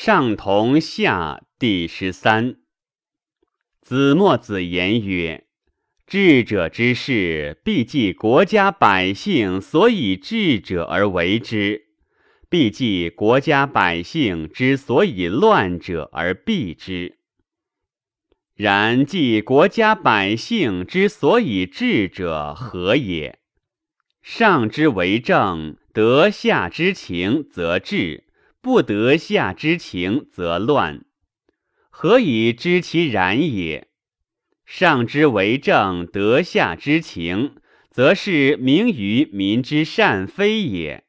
上同下第十三。子墨子言曰：“智者之事，必计国家百姓所以智者而为之；必计国家百姓之所以乱者而避之。然计国家百姓之所以智者何也？上之为政，得下之情，则治。”不得下之情，则乱。何以知其然也？上之为政，得下之情，则是明于民之善非也。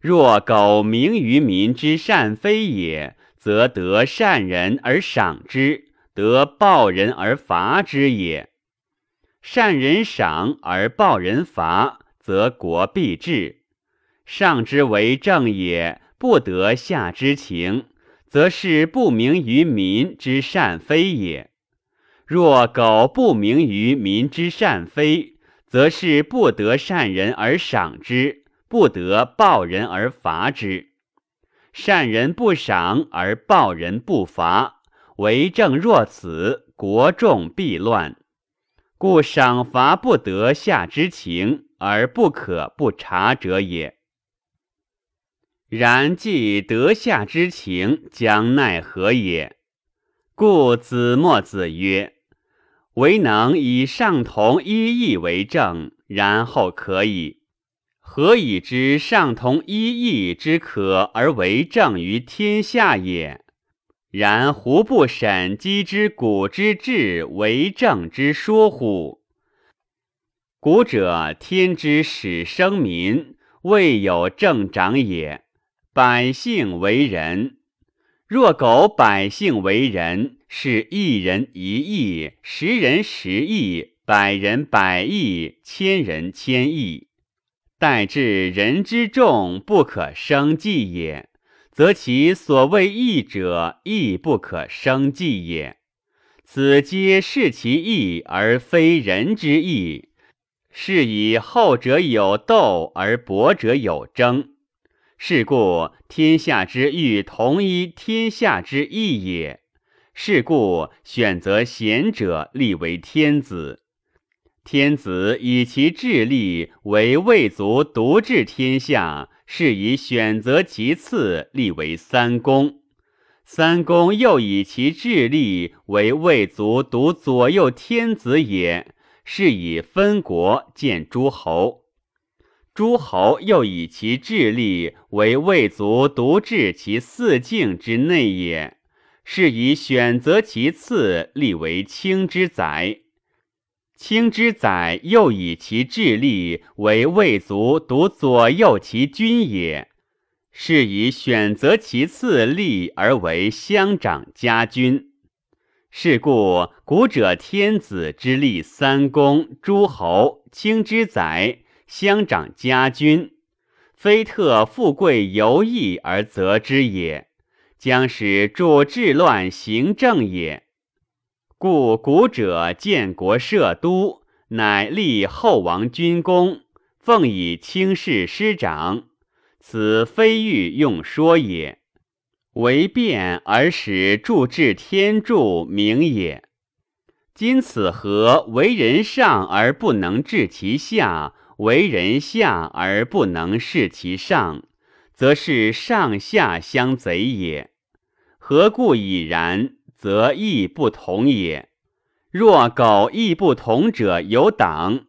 若苟明于民之善非也，则得善人而赏之，得暴人而罚之也。善人赏而暴人罚，则国必治。上之为政也。不得下之情，则是不明于民之善非也；若苟不明于民之善非，则是不得善人而赏之，不得暴人而罚之。善人不赏而暴人不罚，为政若此，国众必乱。故赏罚不得下之情，而不可不察者也。然既得下之情，将奈何也？故子墨子曰：“唯能以上同一义为政，然后可以。何以知上同一义之可而为政于天下也？然胡不审机之古之治为政之说乎？古者天之始生民，未有政长也。”百姓为人，若苟百姓为人，是一人一义，十人十义，百人百义，千人千义。待至人之众，不可生计也，则其所谓义者，亦不可生计也。此皆是其义而非人之义，是以后者有斗而薄者有争。是故天下之欲同一天下之义也。是故选择贤者立为天子。天子以其智力为魏族独治天下，是以选择其次立为三公。三公又以其智力为魏族独左右天子也，是以分国建诸侯。诸侯又以其智力为魏族独治其四境之内也，是以选择其次立为卿之宰。卿之宰又以其智力为魏族独左右其君也，是以选择其次立而为乡长家君。是故古者天子之立三公、诸侯、卿之宰。乡长家君，非特富贵游逸而择之也，将使助治乱行政也。故古者建国设都，乃立后王君公，奉以卿士师长。此非欲用说也，为变而使助治天助名也。今此何为人上而不能治其下？为人下而不能事其上，则是上下相贼也。何故已然？则义不同也。若苟义不同者有党，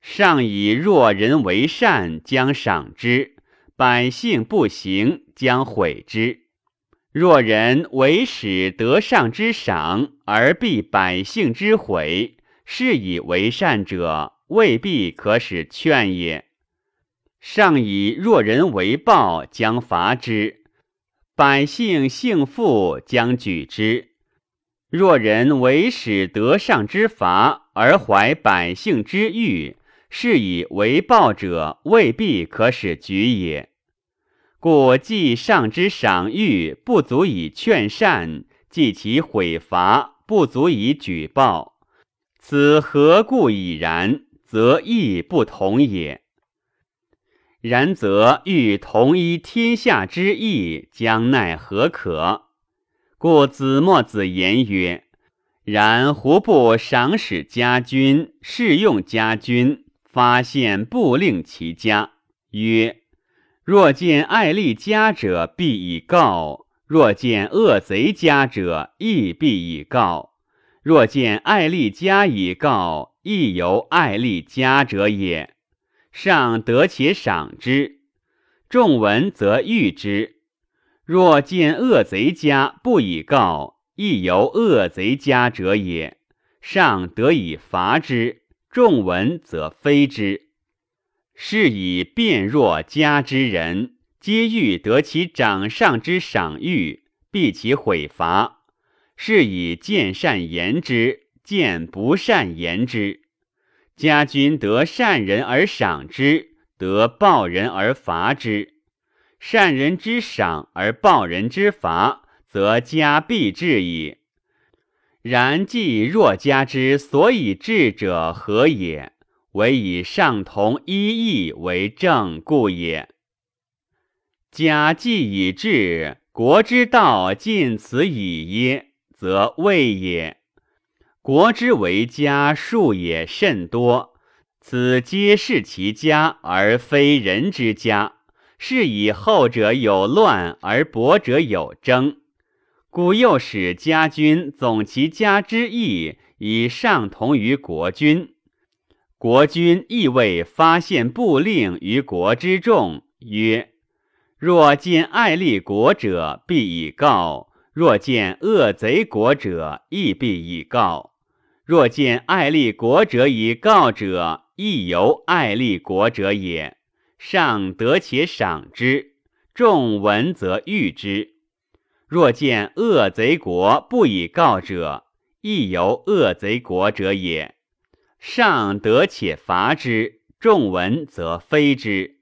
上以弱人为善，将赏之；百姓不行，将毁之。若人为使得上之赏，而避百姓之毁，是以为善者。未必可使劝也。上以若人为暴，将伐之；百姓幸富，将举之。若人为使得上之罚，而怀百姓之欲，是以为暴者，未必可使举也。故既上之赏誉不足以劝善，既其毁罚不足以举报，此何故已然？则义不同也。然则欲统一天下之意，将奈何可？故子墨子言曰：“然胡不赏使家君，试用家君，发现不令其家？曰：若见爱利家者，必以告；若见恶贼家者，亦必以告。若见爱利家以告，亦由爱利家者也。上得且赏之，众闻则誉之。”若见恶贼家不以告，亦由恶贼家者也。上得以罚之，众闻则非之。是以变弱家之人，皆欲得其掌上之赏誉，避其毁罚。是以见善言之，见不善言之。家君得善人而赏之，得暴人而罚之。善人之赏而暴人之罚，则家必治矣。然既若家之所以治者何也？唯以上同一义为正故也。家既以治，国之道尽此矣耶？则未也。国之为家数也甚多，此皆是其家，而非人之家。是以后者有乱而薄者有争，故又使家君总其家之意，以上同于国君。国君亦未发现布令于国之众，曰：若见爱立国者，必以告；若见恶贼国者，亦必以告。若见爱立国者以告者，亦由爱立国者也。上得且赏之，众闻则誉之。若见恶贼国不以告者，亦由恶贼国者也。上得且罚之，众闻则非之。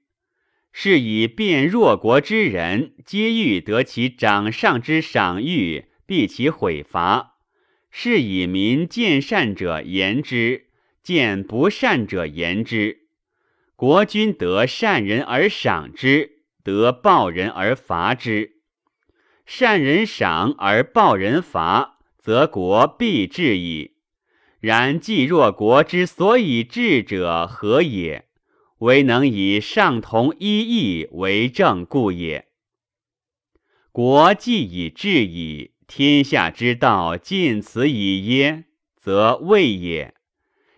是以变弱国之人，皆欲得其掌上之赏誉，避其毁罚。是以民见善者言之，见不善者言之。国君得善人而赏之，得暴人而罚之。善人赏而暴人罚，则国必治矣。然既若国之所以治者何也？唯能以上同一义为正故也。国既以治矣，天下之道尽此矣耶？则未也。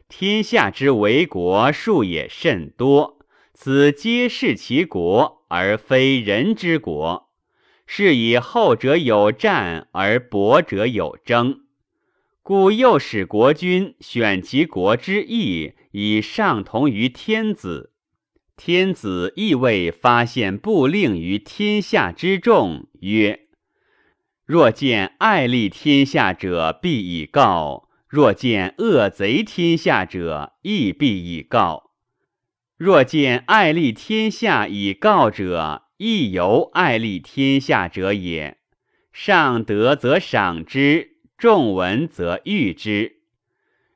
天下之为国数也甚多，此皆是其国，而非人之国。是以后者有战，而薄者有争。故又使国君选其国之意，以上同于天子。天子亦未发现布令于天下之众，曰：若见爱立天下者，必以告。若见恶贼天下者，亦必以告；若见爱立天下以告者，亦由爱立天下者也。上德则赏之，众闻则誉之。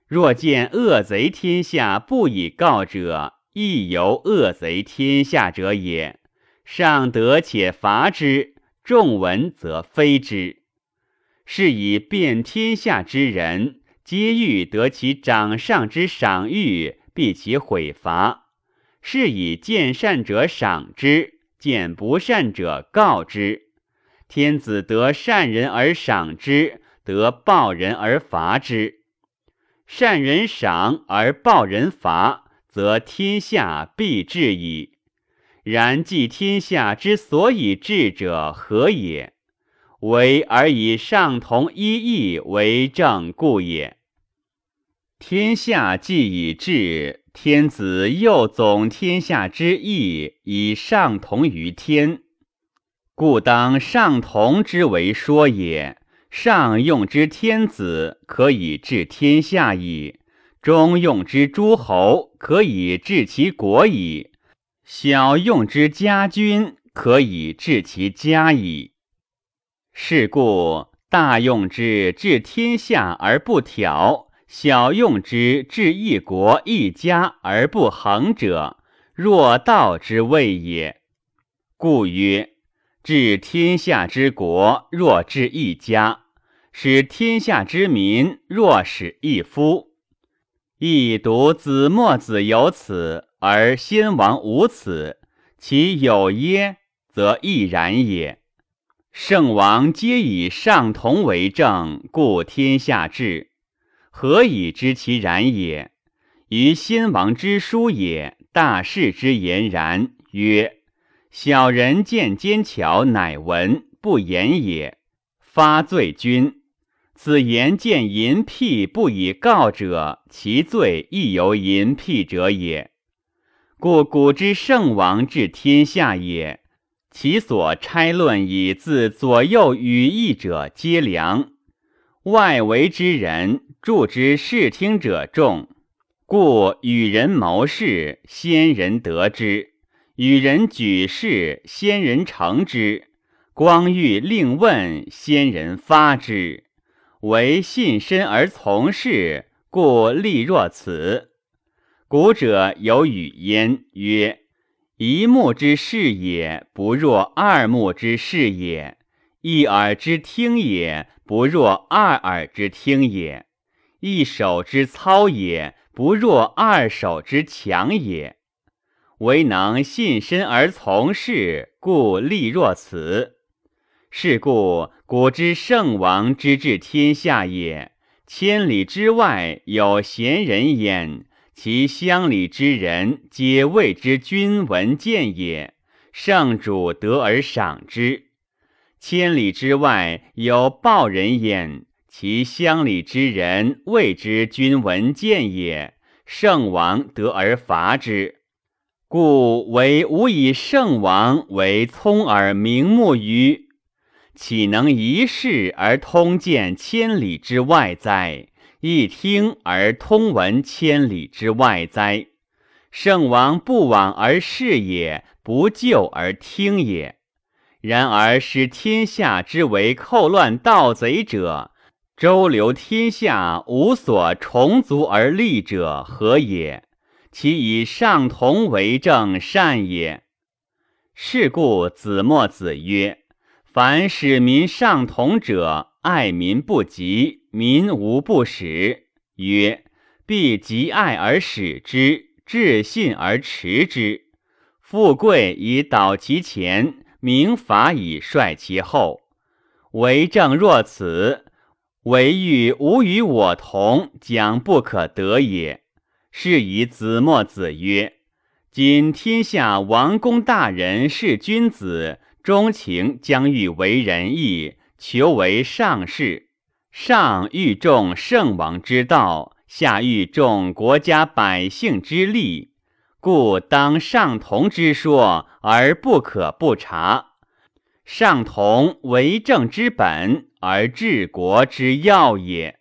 若见恶贼天下不以告者，亦由恶贼天下者也。上德且罚之，众闻则非之。是以遍天下之人。皆欲得其掌上之赏誉，避其毁罚。是以见善者赏之，见不善者告之。天子得善人而赏之，得暴人而罚之。善人赏而暴人罚，则天下必治矣。然既天下之所以治者何也？为而以上同一义为正故也。天下既已治，天子又总天下之义，以上同于天，故当上同之为说也。上用之天子，可以治天下矣；中用之诸侯，可以治其国矣；小用之家君，可以治其家矣。是故大用之治天下而不挑。小用之治一国一家而不恒者，若道之谓也。故曰：治天下之国，若治一家；使天下之民，若使一夫。亦独子墨子有此，而先王无此，其有耶？则亦然也。圣王皆以上同为政，故天下治。何以知其然也？于先王之书也，大事之言然。曰：小人见奸巧，乃闻不言也，发罪君。此言见淫辟不以告者，其罪亦由淫辟者也。故古之圣王治天下也。其所差论以自左右语义者皆良，外围之人助之视听者众，故与人谋事，先人得之；与人举事，先人成之；光欲令问，先人发之。唯信身而从事，故立若此。古者有语焉，曰。一目之视也，不若二目之视也；一耳之听也，不若二耳之听也；一手之操也，不若二手之强也。唯能信身而从事，故立若此。是故古之圣王之治天下也，千里之外有贤人焉。其乡里之人，皆谓之君闻见也。圣主得而赏之。千里之外有暴人焉，其乡里之人谓之君闻见也。圣王得而伐之。故唯吾以圣王为聪耳明目于，岂能一世而通见千里之外哉？一听而通闻千里之外哉？圣王不往而视也，不救而听也。然而使天下之为寇乱盗贼者，周流天下无所重足而立者何也？其以上同为政善也。是故子墨子曰：凡使民上同者，爱民不及。民无不使，曰：必极爱而使之，至信而持之。富贵以导其前，明法以率其后。为政若此，唯欲无与我同，将不可得也。是以子墨子曰：今天下王公大人是君子，钟情将欲为仁义，求为上士。上欲重圣王之道，下欲重国家百姓之利，故当上同之说，而不可不察。上同为政之本，而治国之要也。